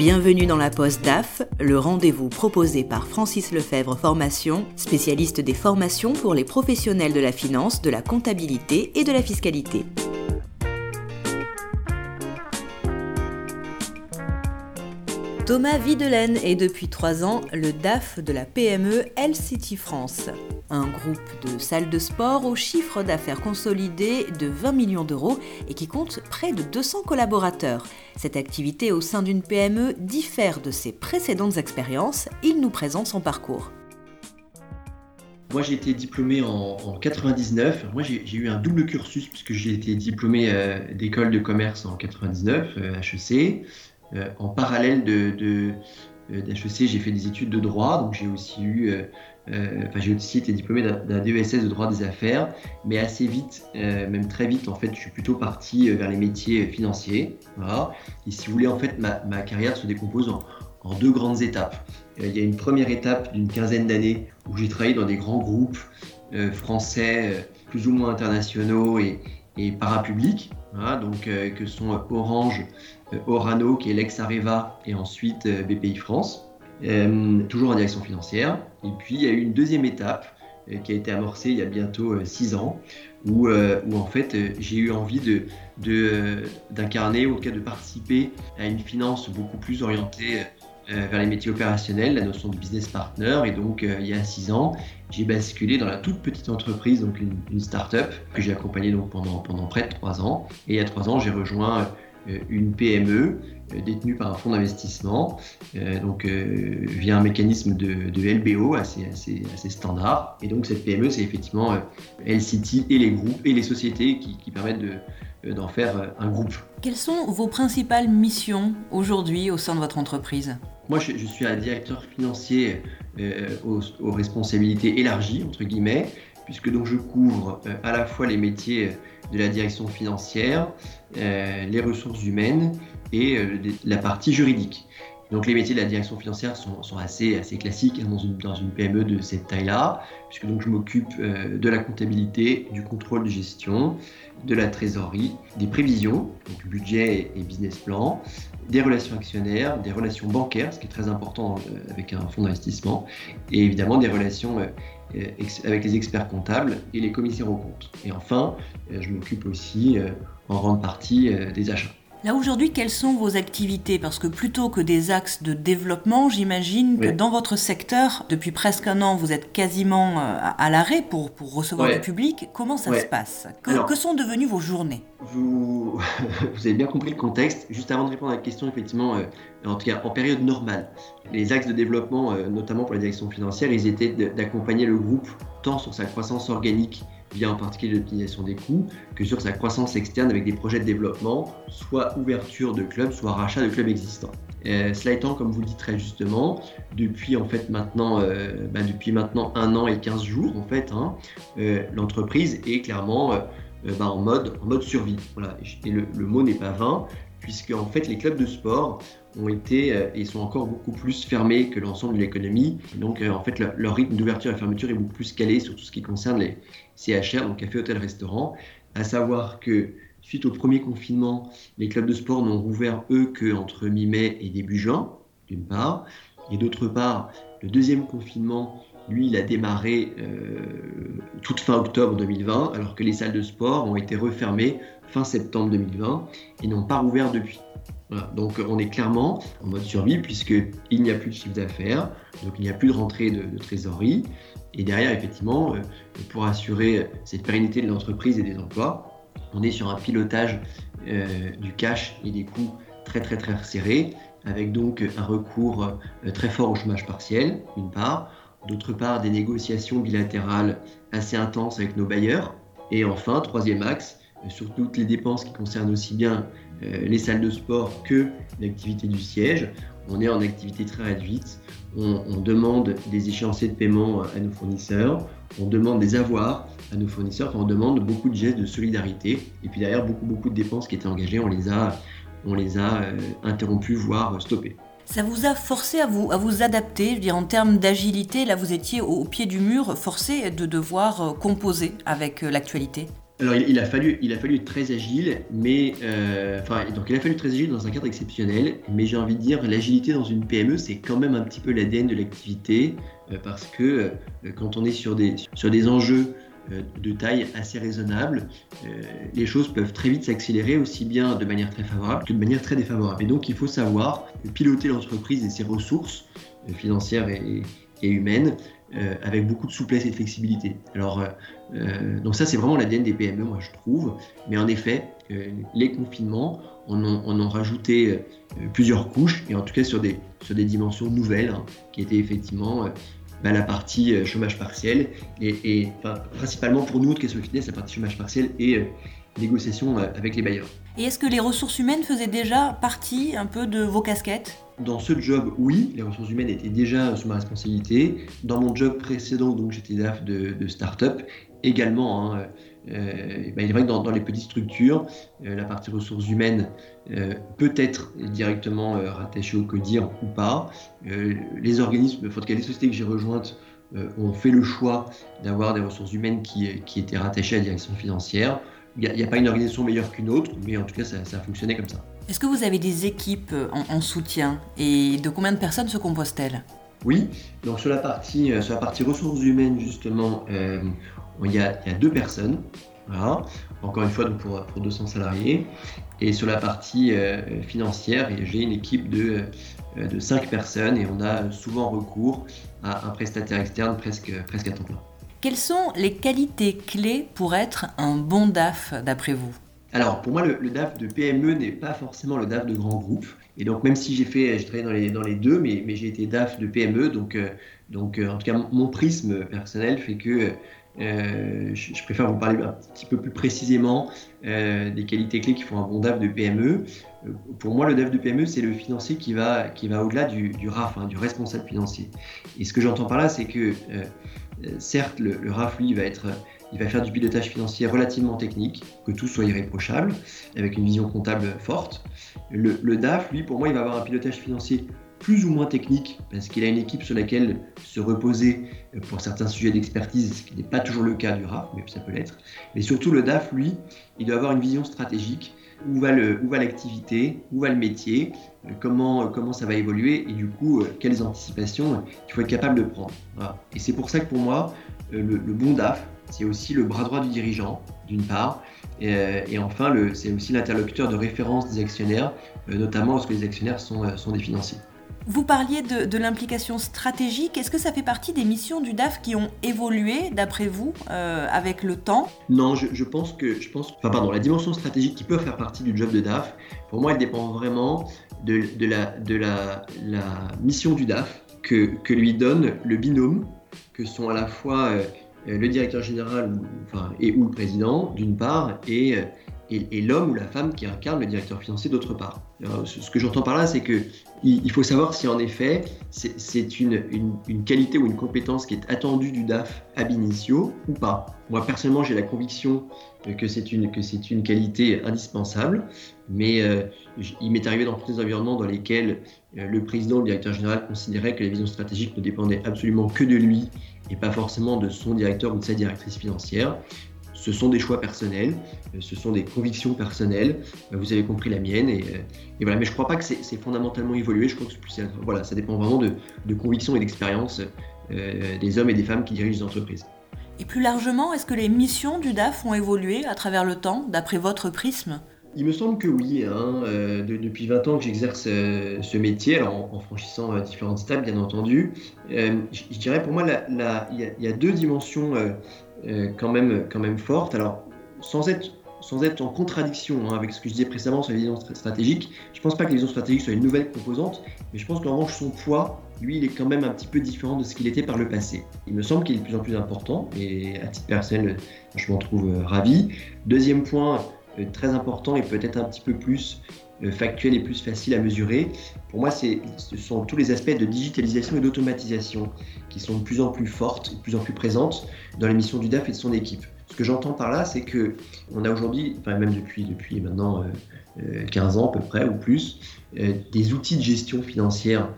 Bienvenue dans la Poste DAF, le rendez-vous proposé par Francis Lefebvre Formation, spécialiste des formations pour les professionnels de la finance, de la comptabilité et de la fiscalité. Thomas Videlaine est depuis trois ans le DAF de la PME LCT France, un groupe de salles de sport au chiffre d'affaires consolidé de 20 millions d'euros et qui compte près de 200 collaborateurs. Cette activité au sein d'une PME diffère de ses précédentes expériences. Il nous présente son parcours. Moi, j'ai été diplômé en, 99. Moi, j'ai eu un double cursus puisque j'ai été diplômé euh, d'école de commerce en 99, HEC. Euh, en parallèle de, euh, d'HEC, j'ai fait des études de droit, donc j'ai aussi eu, euh, enfin j'ai aussi été diplômé d'un DESS de droit des affaires, mais assez vite, même très vite en fait, je suis plutôt parti vers les métiers financiers. Et si vous voulez, en fait, ma, ma carrière se décompose en, deux grandes étapes. il y a une première étape d'une quinzaine d'années où j'ai travaillé dans des grands groupes français, plus ou moins internationaux et, et parapublics, donc que sont Orange, Orano, qui est l'ex-Areva, et ensuite euh, BPI France, euh, toujours en direction financière. Et puis il y a eu une deuxième étape qui a été amorcée il y a bientôt six ans, où, en fait j'ai eu envie de, d'incarner, ou en tout cas de participer à une finance beaucoup plus orientée vers les métiers opérationnels, la notion de business partner. Et donc, il y a six ans, j'ai basculé dans la toute petite entreprise, donc une, start-up que j'ai accompagnée donc pendant, pendant près de trois ans. Et il y a trois ans, j'ai rejoint euh, une PME euh, détenue par un fonds d'investissement, euh, donc via un mécanisme de, LBO assez, assez, assez, standard. Et donc cette PME, c'est effectivement LCT et les groupes et les sociétés qui, permettent d'en faire un groupe. Quelles sont vos principales missions aujourd'hui au sein de votre entreprise? Moi, je, suis un directeur financier aux, aux, responsabilités élargies, entre guillemets, puisque donc je couvre à la fois les métiers de la direction financière, euh, les ressources humaines et euh, la partie juridique. Donc les métiers de la direction financière sont, assez, classiques hein, dans, une, PME de cette taille-là, puisque donc je m'occupe euh, de la comptabilité, du contrôle de gestion, de la trésorerie, des prévisions, donc budget et business plan, des relations actionnaires, des relations bancaires, ce qui est très important avec un fonds d'investissement, et évidemment des relations avec les experts comptables et les commissaires aux comptes. Et enfin, je m'occupe aussi en grande partie des achats. Là aujourd'hui, quelles sont vos activités? Parce que plutôt que des axes de développement, j'imagine que dans votre secteur, depuis presque un an, vous êtes quasiment euh, à l'arrêt pour, pour recevoir du public. Comment ça se passe? Que, sont devenues vos journées? Vous, vous, avez bien compris le contexte. Juste avant de répondre à la question, effectivement, euh, en tout cas en période normale, les axes de développement, euh, notamment pour la direction financière, ils étaient d'accompagner le groupe tant sur sa croissance organique via en particulier l'optimisation des coûts, que sur sa croissance externe avec des projets de développement, soit ouverture de clubs, soit rachat de clubs existants. Euh, cela étant, comme vous le dites très justement, depuis en fait maintenant, euh, bah, depuis maintenant un an et 15 jours en fait, hein, euh, l'entreprise est clairement bah, en mode en mode survie. Voilà. Et le, le mot n'est pas vain, puisque en fait les clubs de sport ont été euh, et sont encore beaucoup plus fermés que l'ensemble de l'économie. Donc euh, en fait leur, rythme d'ouverture et fermeture est beaucoup plus calé sur tout ce qui concerne les CHR, donc café, hôtel, restaurant. À savoir que suite au premier confinement, les clubs de sport n'ont rouvert eux qu'entre mi-mai et début juin, d'une part, et d'autre part, le deuxième confinement lui, il a démarré euh, toute fin octobre 2020, alors que les salles de sport ont été refermées fin septembre 2020 et n'ont pas rouvert depuis. Donc on est clairement en mode survie puisqu'il n'y a plus de chiffre d'affaires, donc il n'y a plus de rentrée de, trésorerie. Et derrière, effectivement, euh, pour assurer cette pérennité de l'entreprise et des emplois, on est sur un pilotage euh, du cash et des coûts très très très serré, avec donc un recours euh, très fort au chômage partiel, d'une part, d'autre part des négociations bilatérales assez intenses avec nos bailleurs, et enfin, troisième axe, sur toutes les dépenses qui concernent aussi bien euh, les salles de sport que l'activité du siège. On est en activité très réduite. On, demande des échéanciers de paiement à nos fournisseurs. On demande des avoirs à nos fournisseurs. on demande beaucoup de gestes de solidarité. Et puis derrière, beaucoup, de dépenses qui étaient engagées, on les a, euh, interrompues, voire stoppées. Ça vous a forcé à vous, adapter, je veux dire, en termes d'agilité, là vous étiez au, pied du mur, forcé de devoir euh, composer avec l'actualité? Alors il, a fallu, être très agile, mais euh, enfin il a fallu être très agile dans un cadre exceptionnel. Mais j'ai envie de dire l'agilité dans une PME, c'est quand même un petit peu l'ADN de l'activité euh, parce que euh, quand on est sur des enjeux de taille assez raisonnable, les choses peuvent très vite s'accélérer aussi bien de manière très favorable que de manière très défavorable. Et donc il faut savoir piloter l'entreprise et ses ressources financières et humaines euh, avec beaucoup de souplesse et de flexibilité. Alors, euh, euh, donc ça, c'est vraiment l'ADN des PME, moi, je trouve. Mais en effet, les confinements en ont, rajouté plusieurs couches, et en tout cas sur des, sur des dimensions nouvelles, hein, qui étaient effectivement la partie chômage partiel, et, principalement pour nous, de Question Fitness, la partie chômage partiel et négociation avec les bailleurs. Et est-ce que les ressources humaines faisaient déjà partie un peu de vos casquettes? Dans ce job, oui, les ressources humaines étaient déjà sous ma responsabilité. Dans mon job précédent, donc j'étais DAF de, start-up, également. Hein, euh, bah, il est vrai que dans, les petites structures, euh, la partie ressources humaines euh, peut être directement rattachée au CODIR ou pas. les organismes, enfin, les sociétés que j'ai rejointes ont fait le choix d'avoir des ressources humaines qui, étaient rattachées à la direction financière. Il n'y a, pas une organisation meilleure qu'une autre, mais en tout cas, ça, ça a fonctionné comme ça. Est-ce que vous avez des équipes euh, en, soutien et de combien de personnes se composent-elles? Oui, donc sur la, partie, euh, sur la partie ressources humaines, justement, euh, il, y a, deux personnes. Voilà. Encore une fois, donc pour, pour 200 salariés. Et sur la partie financière, j'ai une équipe de, de 5 personnes et on a souvent recours à un prestataire externe presque, presque à temps plein. Quelles sont les qualités clés pour être un bon DAF d'après vous? Alors, pour moi, le, DAF de PME n'est pas forcément le DAF de grand groupe. Et donc, même si j'ai fait, j'ai travaillé dans les, dans les deux, mais, j'ai été DAF de PME, donc, euh, donc euh, en tout cas, mon prisme personnel fait que euh, je, préfère vous parler un petit peu plus précisément des qualités clés qui font un bon DAF de PME. pour moi, le DAF de PME, c'est le financier qui va, qui va au-delà du, du, RAF, hein, du responsable financier. Et ce que j'entends par là, c'est que certes, le, le RAF, lui, va être il va faire du pilotage financier relativement technique, que tout soit irréprochable, avec une vision comptable forte. Le, DAF, lui, pour moi, il va avoir un pilotage financier plus ou moins technique, parce qu'il a une équipe sur laquelle se reposer pour certains sujets d'expertise, ce qui n'est pas toujours le cas du RAF, mais ça peut l'être. Mais surtout, le DAF, lui, il doit avoir une vision stratégique. Où va l'activité, où va le métier, comment, comment ça va évoluer, et du coup, quelles anticipations il faut être capable de prendre? Et c'est pour ça que pour moi, le, bon DAF, c'est aussi le bras droit du dirigeant, d'une part, et, euh, enfin, c'est aussi l'interlocuteur de référence des actionnaires, euh, notamment lorsque les actionnaires euh, sont des financiers. Vous parliez de, l'implication stratégique. Est-ce que ça fait partie des missions du DAF qui ont évolué, d'après vous, avec le temps? Non, je, pense que, je pense, enfin pardon, la dimension stratégique qui peut faire partie du job de DAF, pour moi, elle dépend vraiment de, la, de la, la, mission du DAF que, que, lui donne le binôme, que sont à la fois euh, le directeur général enfin, et ou le président d'une part et, euh, et, l'homme ou la femme qui incarne le directeur financier d'autre part. ce que j'entends par là, c'est que il, faut savoir si en effet c'est une, qualité ou une compétence qui est attendue du DAF ab initio ou pas. Moi personnellement, j'ai la conviction que c'est une, qualité indispensable, mais euh, il m'est arrivé dans tous les environnements dans lesquels le président ou le directeur général considérait que la vision stratégique ne dépendait absolument que de lui et pas forcément de son directeur ou de sa directrice financière. Ce sont des choix personnels, euh, ce sont des convictions personnelles. Euh, vous avez compris la mienne et, euh, voilà. Mais je ne crois pas que c'est fondamentalement évolué. Je crois que plus, voilà, ça dépend vraiment de, de convictions et d'expérience des hommes et des femmes qui dirigent les entreprises. Et plus largement, est-ce que les missions du DAF ont évolué à travers le temps, d'après votre prisme? Il me semble que oui. Hein, euh, depuis 20 ans que j'exerce euh, ce métier, en, franchissant euh, différentes étapes, bien entendu. je dirais pour moi, il y, a deux dimensions quand, même, quand même fortes. Alors, sans être, sans être en contradiction hein, avec ce que je disais précédemment sur la vision stratégique, je ne pense pas que la vision stratégique soit une nouvelle composante, mais je pense qu'en revanche, son poids, lui, il est quand même un petit peu différent de ce qu'il était par le passé. Il me semble qu'il est de plus en plus important, et à titre personnel, je m'en trouve ravi. Deuxième point, euh, très important et peut-être un petit peu plus euh, factuel et plus facile à mesurer. Pour moi, ce sont tous les aspects de digitalisation et d'automatisation qui sont de plus en plus fortes, de plus en plus présentes dans la mission du DAF et de son équipe. Ce que j'entends par là, c'est que on a aujourd'hui, enfin même depuis, depuis maintenant 15 euh, ans à peu près ou plus, des outils de gestion financière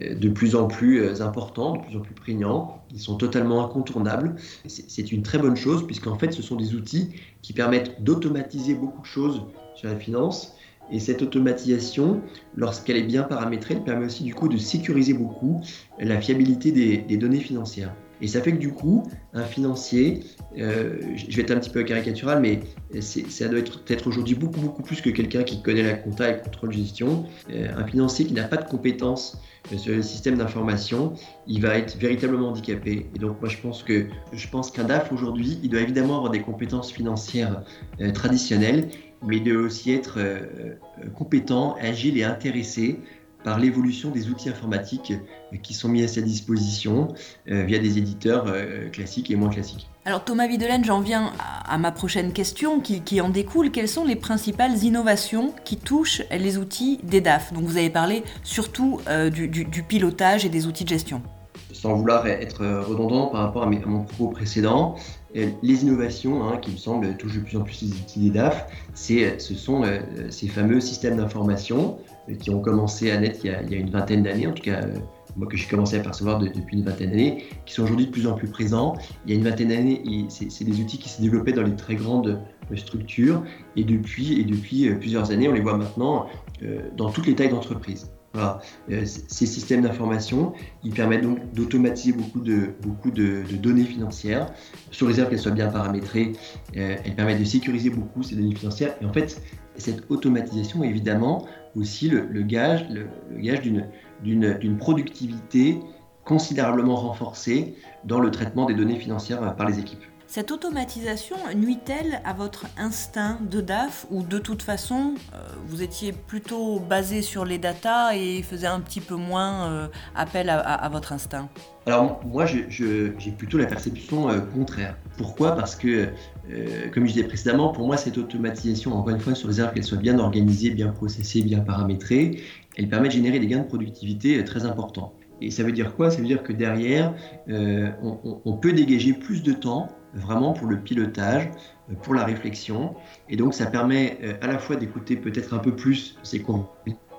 de plus en plus importants, de plus en plus prégnants. Ils sont totalement incontournables. C'est une très bonne chose puisqu'en fait, ce sont des outils qui permettent d'automatiser beaucoup de choses sur la finance. Et cette automatisation, lorsqu'elle est bien paramétrée, elle permet aussi du coup de sécuriser beaucoup la fiabilité des données financières. Et ça fait que du coup, un financier, euh, je vais être un petit peu caricatural, mais ça doit être peut-être aujourd'hui beaucoup, beaucoup plus que quelqu'un qui connaît la compta et le contrôle de gestion. Euh, un financier qui n'a pas de compétences euh, sur le système d'information, il va être véritablement handicapé. Et donc moi je pense que je pense qu'un DAF aujourd'hui, il doit évidemment avoir des compétences financières traditionnelles, mais il doit aussi être compétent, agile et intéressé par l'évolution des outils informatiques qui sont mis à sa disposition euh, via des éditeurs euh, classiques et moins classiques. Alors Thomas Videlaine, j'en viens à, ma prochaine question qui, en découle. Quelles sont les principales innovations qui touchent les outils des DAF Donc vous avez parlé surtout euh, du, pilotage et des outils de gestion. Sans vouloir être redondant par rapport à, mon propos précédent, les innovations hein, qui me semblent touchent de plus en plus les outils des DAF, ce sont ces fameux systèmes d'information qui ont commencé à naître il y a, une vingtaine d'années, en tout cas euh, moi que j'ai commencé à percevoir depuis une vingtaine d'années, qui sont aujourd'hui de plus en plus présents. Il y a une vingtaine d'années, c'est des outils qui se développaient dans les très grandes euh, structures, et depuis, et depuis euh, plusieurs années, on les voit maintenant dans toutes les tailles d'entreprise. Voilà. Ces systèmes d'information, ils permettent donc d'automatiser beaucoup de, beaucoup de, données financières, sous réserve qu'elles soient bien paramétrées. elles permettent de sécuriser beaucoup ces données financières. Et en fait, cette automatisation, évidemment, aussi le, gage, le, gage d'une productivité considérablement renforcée dans le traitement des données financières par les équipes. Cette automatisation nuit-elle à votre instinct de DAF ou de toute façon euh, vous étiez plutôt basé sur les datas et faisait un petit peu moins euh, appel à, votre instinct? Alors moi j'ai plutôt la perception euh, contraire. Pourquoi? Parce que comme je disais précédemment, pour moi cette automatisation, encore une fois sur les qu'elle soit bien organisée, bien processée, bien paramétrée, elle permet de générer des gains de productivité très importants. Et ça veut dire quoi? Ça veut dire que derrière, on peut dégager plus de temps vraiment pour le pilotage, euh, pour la réflexion. Et donc ça permet euh, à la fois d'écouter peut-être un peu plus ses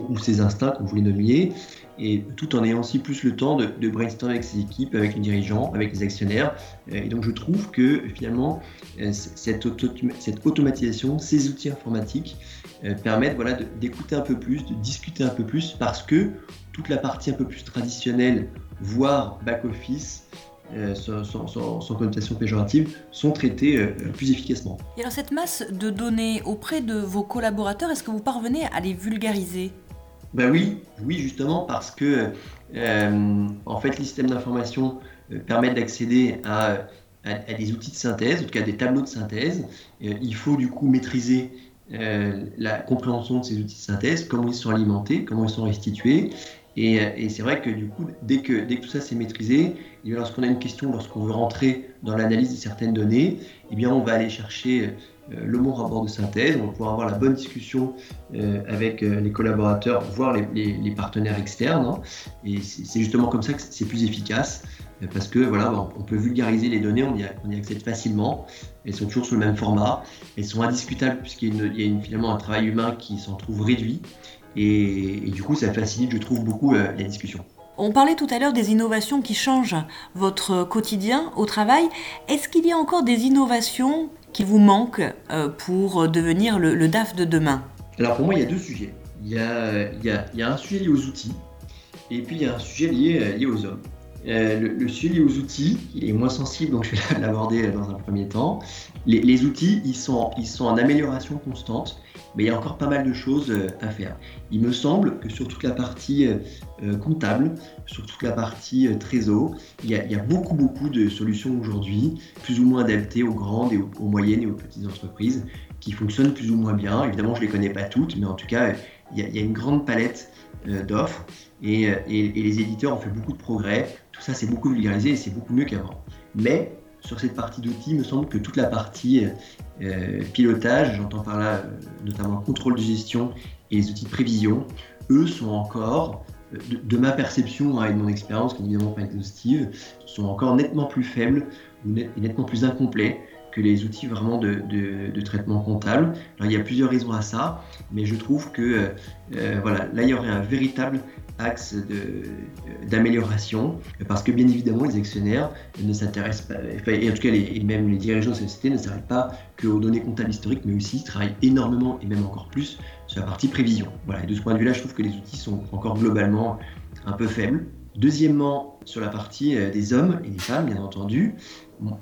ou ses instincts, comme vous les nommiez, et tout en ayant aussi plus le temps de, de brainstormer avec ses équipes, avec les dirigeants, avec les actionnaires. Euh, et donc je trouve que finalement, cette, cette automatisation, ces outils informatiques permettent voilà, d'écouter un peu plus, de discuter un peu plus, parce que toute la partie un peu plus traditionnelle, voire back-office, euh, sans, connotation péjorative, sont traités euh, plus efficacement. Et alors cette masse de données auprès de vos collaborateurs, est-ce que vous parvenez à les vulgariser? Ben oui, oui justement parce que euh, en fait les systèmes d'information permettent d'accéder à, à, des outils de synthèse, en tout cas des tableaux de synthèse. il faut du coup maîtriser la compréhension de ces outils de synthèse, comment ils sont alimentés, comment ils sont restitués, et, c'est vrai que du coup, dès que, dès que tout ça s'est maîtrisé, lorsqu'on a une question, lorsqu'on veut rentrer dans l'analyse de certaines données, eh bien, on va aller chercher euh, le bon rapport de synthèse, on va pouvoir avoir la bonne discussion euh, avec euh, les collaborateurs, voire les, les, partenaires externes. Hein. et c'est justement comme ça que c'est plus efficace, parce que voilà, on peut vulgariser les données, on y, on y, accède facilement. Elles sont toujours sous le même format, elles sont indiscutables puisqu'il y a, une, finalement un travail humain qui s'en trouve réduit. Et, du coup, ça facilite, je trouve, beaucoup euh, la discussion. On parlait tout à l'heure des innovations qui changent votre quotidien au travail. Est-ce qu'il y a encore des innovations qui vous manquent euh, pour devenir le, DAF de demain? Alors pour moi, il y a deux sujets. Il y a, il y a, un sujet lié aux outils et puis il y a un sujet lié, euh, lié aux hommes. Le, sujet lié aux outils, il est moins sensible, donc je vais l'aborder dans un premier temps. Les, outils, ils sont, en amélioration constante mais il y a encore pas mal de choses euh, à faire. Il me semble que sur toute la partie euh, euh, comptable, sur toute la partie trésor, il y, a, beaucoup, beaucoup de solutions aujourd'hui, plus ou moins adaptées aux grandes et aux, moyennes et aux petites entreprises, qui fonctionnent plus ou moins bien. Évidemment, je ne les connais pas toutes, mais en tout cas, il y a, une grande palette d'offres et, et, les éditeurs ont fait beaucoup de progrès. Tout ça, c'est beaucoup vulgarisé et c'est beaucoup mieux qu'avant. Mais sur cette partie d'outils, il me semble que toute la partie euh, pilotage, j'entends par là euh, notamment le contrôle de gestion et les outils de prévision, eux sont encore, euh, de, ma perception hein, et de mon expérience, qui n'est évidemment pas exhaustive, sont encore nettement plus faibles et nettement plus incomplets que les outils vraiment de, traitement comptable. Alors, il y a plusieurs raisons à ça, mais je trouve que voilà, là, il y aurait un véritable axes d'amélioration, parce que bien évidemment, les actionnaires ne s'intéressent pas, et en tout cas, les, même les dirigeants de société ne s'arrêtent pas qu'aux données comptables historiques, mais aussi travaillent énormément et même encore plus sur la partie prévision. Voilà, et de ce point de vue-là, je trouve que les outils sont encore globalement un peu faibles. Deuxièmement, sur la partie euh, des hommes et des femmes, bien entendu,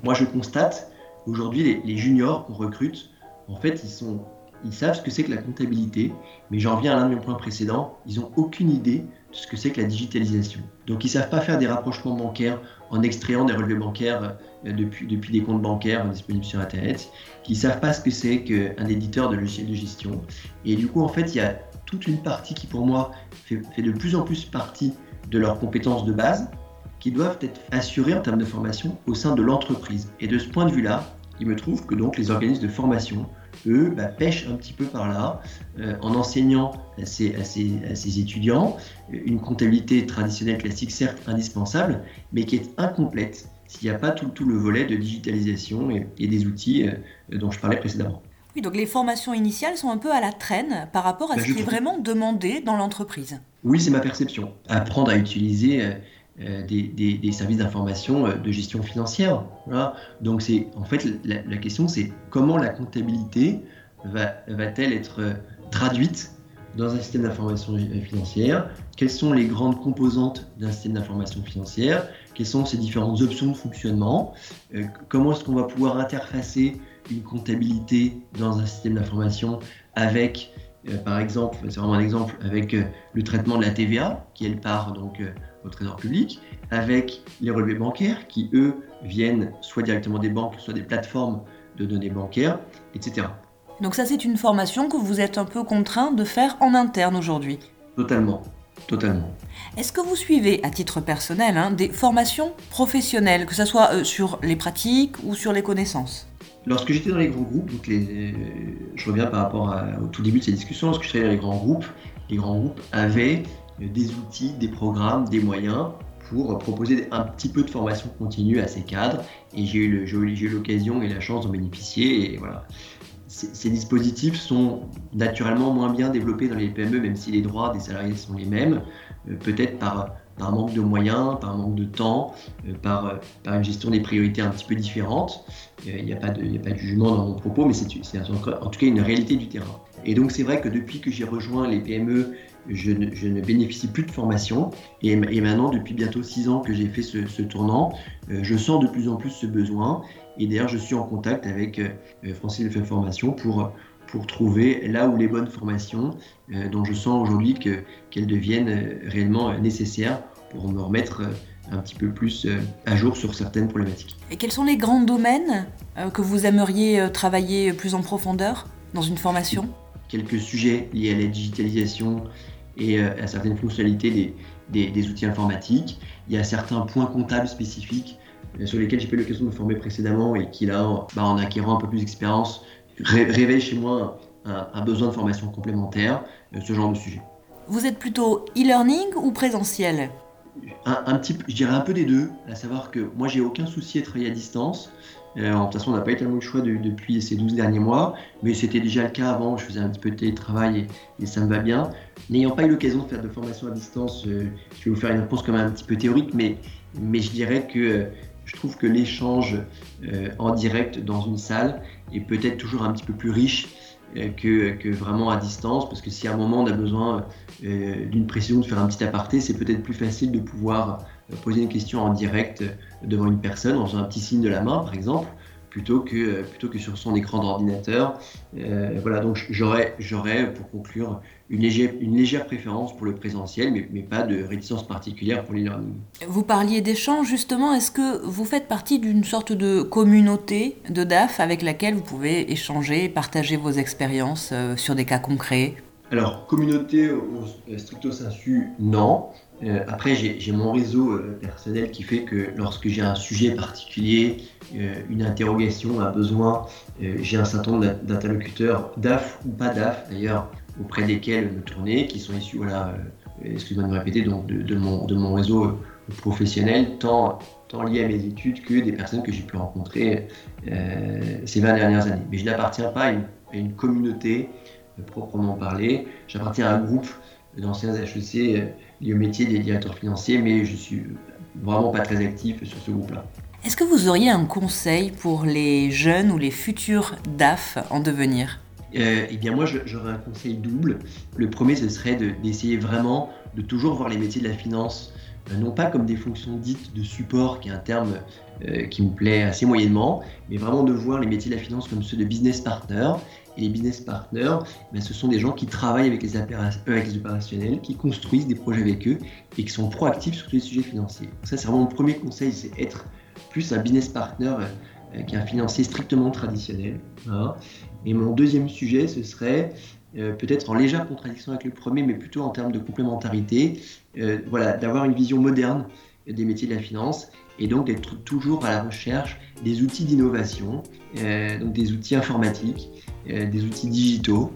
moi je constate aujourd'hui les, juniors qu'on recrute, en fait, ils sont ils savent ce que c'est que la comptabilité, mais j'en reviens à l'un de mes points précédents, ils n'ont aucune idée de ce que c'est que la digitalisation. Donc ils ne savent pas faire des rapprochements bancaires en extrayant des relevés bancaires euh, depuis, des comptes bancaires disponibles sur Internet, ils ne savent pas ce que c'est qu'un éditeur de logiciels de gestion. Et du coup, en fait, il y a toute une partie qui, pour moi, fait de plus en plus partie de leurs compétences de base, qui doivent être assurées en termes de formation au sein de l'entreprise. Et de ce point de vue-là, il me trouve que donc les organismes de formation eux, bah, pêchent un petit peu par là, euh, en enseignant à ces, étudiants une comptabilité traditionnelle classique, certes indispensable, mais qui est incomplète s'il n'y a pas tout, tout, le volet de digitalisation et, des outils euh, dont je parlais précédemment. Oui, donc les formations initiales sont un peu à la traîne par rapport à bah, ce qui est vraiment demandé dans l'entreprise. Oui, c'est ma perception. Apprendre à utiliser euh, des, services d'information euh, de gestion financière. Donc c'est en fait la, question c'est comment la comptabilité va, va-t-elle être euh, traduite dans un système d'information financière? Quelles sont les grandes composantes d'un système d'information financière? Quelles sont ses différentes options de fonctionnement? Comment est-ce qu'on va pouvoir interfacer une comptabilité dans un système d'information avec par exemple, c'est vraiment un exemple, avec le traitement de la TVA, qui elle part donc au trésor public, avec les relevés bancaires qui, eux, viennent soit directement des banques, soit des plateformes de données bancaires, etc. Donc ça, c'est une formation que vous êtes un peu contraint de faire en interne aujourd'hui Totalement, totalement. Est-ce que vous suivez, à titre personnel, hein, des formations professionnelles, que ce soit euh, sur les pratiques ou sur les connaissances? Lorsque j'étais dans les grands groupes, donc les, je reviens par rapport au tout début de ces discussions, lorsque j'étais dans les grands groupes, les grands groupes avaient des outils, des programmes, des moyens pour proposer un petit peu de formation continue à ces cadres. Et j'ai eu l'occasion et la chance d'en bénéficier. Et voilà. Ces dispositifs sont naturellement moins bien développés dans les PME, même si les droits des salariés sont les mêmes, euh, peut-être par, par manque de moyens, par manque de temps, euh, par, euh, une gestion des priorités un petit peu différente. Il n'y a, a pas de jugement dans mon propos, mais c'est en tout cas une réalité du terrain. Et donc c'est vrai que depuis que j'ai rejoint les PME je ne, bénéficie plus de formation. Et, maintenant, depuis bientôt six ans que j'ai fait ce, tournant, euh, je sens de plus en plus ce besoin. Et d'ailleurs, je suis en contact avec euh, Francis Lefebvre Formation pour, pour trouver là où les bonnes formations, euh, dont je sens aujourd'hui qu'elles deviennent réellement nécessaires pour me remettre un petit peu plus à jour sur certaines problématiques. Et quels sont les grands domaines que vous aimeriez travailler plus en profondeur dans une formation? Quelques sujets liés à la digitalisation, et euh, à certaines fonctionnalités des, outils informatiques. Il y a certains points comptables spécifiques euh, sur lesquels j'ai pas eu l'occasion de me former précédemment et qui là, bah, en acquérant un peu plus d'expérience, révèlent chez moi un, besoin de formation complémentaire, euh, ce genre de sujet. Vous êtes plutôt e-learning ou présentiel? Un, petit, je dirais un peu des deux, à savoir que moi j'ai aucun souci à travailler à distance. Euh, de toute façon, on n'a pas eu tellement de choix depuis ces 12 derniers mois, mais c'était déjà le cas avant. Je faisais un petit peu de télétravail et, ça me va bien. N'ayant pas eu l'occasion de faire de formation à distance, euh, je vais vous faire une réponse même un petit peu théorique, mais, mais je dirais que euh, je trouve que l'échange en direct dans une salle est peut-être toujours un petit peu plus riche que, que, vraiment à distance, parce que si à un moment on a besoin d'une précision, de faire un petit aparté, c'est peut-être plus facile de pouvoir poser une question en direct devant une personne en faisant un petit signe de la main, par exemple, plutôt que, plutôt que sur son écran d'ordinateur. Euh, voilà, donc j'aurais, j'aurais, pour conclure, une légère, une légère préférence pour le présentiel, mais, mais pas de réticence particulière pour l'e-learning. Vous parliez d'échange, justement. Est-ce que vous faites partie d'une sorte de communauté de DAF avec laquelle vous pouvez échanger, partager vos expériences euh, sur des cas concrets? Alors, communauté au stricto sensu, non. Euh, après, j'ai mon réseau euh, personnel qui fait que lorsque j'ai un sujet particulier, euh, une interrogation, un besoin, j'ai un certain nombre d'interlocuteurs, DAF ou pas DAF d'ailleurs, auprès desquels me tourner, qui sont issus, voilà, excusez-moi de me répéter, donc de, mon, de mon, réseau professionnel, tant, tant lié à mes études que des personnes que j'ai pu rencontrer ces 20 dernières années. Mais je n'appartiens pas à une, à une communauté proprement parler. J'appartiens à un groupe d'anciens HEC liés au métier des directeurs financiers, mais je suis vraiment pas très actif sur ce groupe-là. Est-ce que vous auriez un conseil pour les jeunes ou les futurs DAF en devenir? Euh, Eh bien moi j'aurais un conseil double. Le premier ce serait d'essayer vraiment de toujours voir les métiers de la finance euh, non pas comme des fonctions dites de support, qui est un terme euh, qui me plaît assez moyennement, mais vraiment de voir les métiers de la finance comme ceux de business partner. Et les business partners, ben, ce sont des gens qui travaillent avec les, avec les opérationnels, qui construisent des projets avec eux et qui sont proactifs sur tous les sujets financiers. ça, c'est vraiment mon premier conseil, c'est être plus un business partner euh, qu'un financier strictement traditionnel. Et mon deuxième sujet, ce serait euh, peut-être en légère contradiction avec le premier, mais plutôt en termes de complémentarité, euh, voilà, d'avoir une vision moderne des métiers de la finance et donc d'être toujours à la recherche des outils d'innovation, donc des outils informatiques, des outils digitaux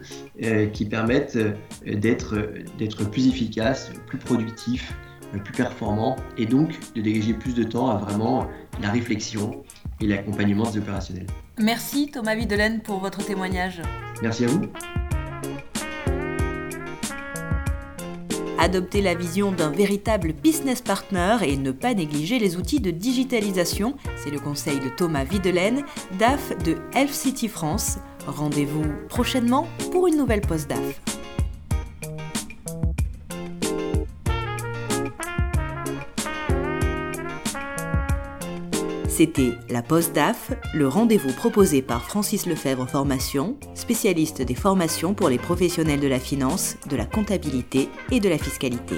qui permettent d'être plus efficaces, plus productifs, plus performants et donc de dégager plus de temps à vraiment la réflexion et l'accompagnement des opérationnels. Merci Thomas Videlaine pour votre témoignage. Merci à vous. Adopter la vision d'un véritable business partner et ne pas négliger les outils de digitalisation, c'est le conseil de Thomas Videlaine, DAF de Health City France. Rendez-vous prochainement pour une nouvelle post DAF. C'était la Poste DAF, le rendez-vous proposé par Francis Lefebvre Formation, spécialiste des formations pour les professionnels de la finance, de la comptabilité et de la fiscalité.